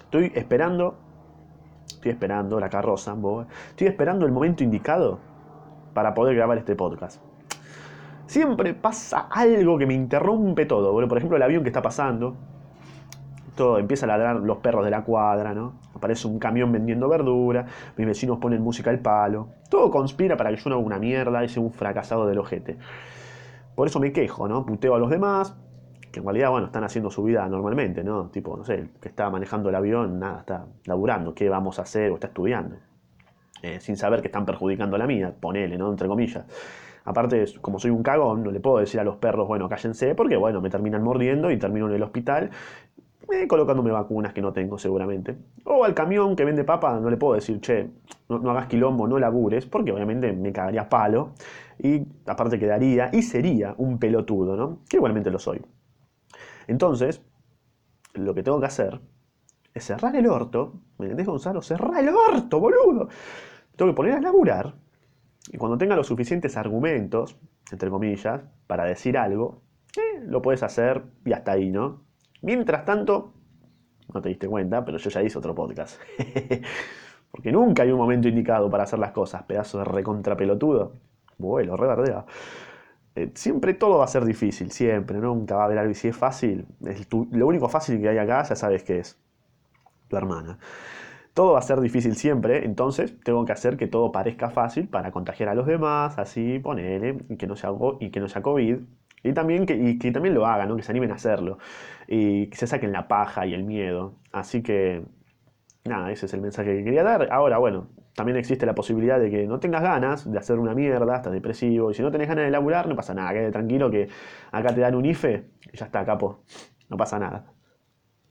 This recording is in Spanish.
Estoy esperando, estoy esperando la carroza, estoy esperando el momento indicado para poder grabar este podcast. Siempre pasa algo que me interrumpe todo. Por ejemplo, el avión que está pasando, todo empieza a ladrar los perros de la cuadra, ¿no? Aparece un camión vendiendo verdura, mis vecinos ponen música al palo. Todo conspira para que yo no haga una mierda y sea un fracasado del ojete. Por eso me quejo, ¿no? Puteo a los demás, que en realidad, bueno, están haciendo su vida normalmente, ¿no? Tipo, no sé, el que está manejando el avión, nada, está laburando, qué vamos a hacer o está estudiando. Eh, sin saber que están perjudicando la mía, ponele, ¿no? Entre comillas. Aparte, como soy un cagón, no le puedo decir a los perros, bueno, cállense, porque, bueno, me terminan mordiendo y termino en el hospital eh, colocándome vacunas que no tengo seguramente. O al camión que vende papa no le puedo decir, che, no, hagas quilombo, no labures, porque obviamente me cagaría palo y aparte quedaría y sería un pelotudo, ¿no? Que igualmente lo soy. Entonces, lo que tengo que hacer es cerrar el orto, ¿me entendés Gonzalo? Cerrar el orto, boludo. Tengo que poner a laburar y cuando tenga los suficientes argumentos, entre comillas, para decir algo, eh, lo puedes hacer y hasta ahí, ¿no? Mientras tanto, no te diste cuenta, pero yo ya hice otro podcast. Porque nunca hay un momento indicado para hacer las cosas, pedazo de recontrapelotudo. Bueno, re. Eh, siempre todo va a ser difícil, siempre, nunca va a haber algo. Y si es fácil, lo único fácil que hay acá ya sabes que es tu hermana. Todo va a ser difícil siempre, entonces tengo que hacer que todo parezca fácil para contagiar a los demás, así ponele, y que no sea, y que no sea COVID, y también que, y que también lo hagan, que se animen a hacerlo. Y que se saquen la paja y el miedo. Así que, nada, ese es el mensaje que quería dar. Ahora, bueno, también existe la posibilidad de que no tengas ganas de hacer una mierda, estás depresivo. Y si no tenés ganas de laburar, no pasa nada. Quede tranquilo que acá te dan un IFE y ya está, capo. No pasa nada.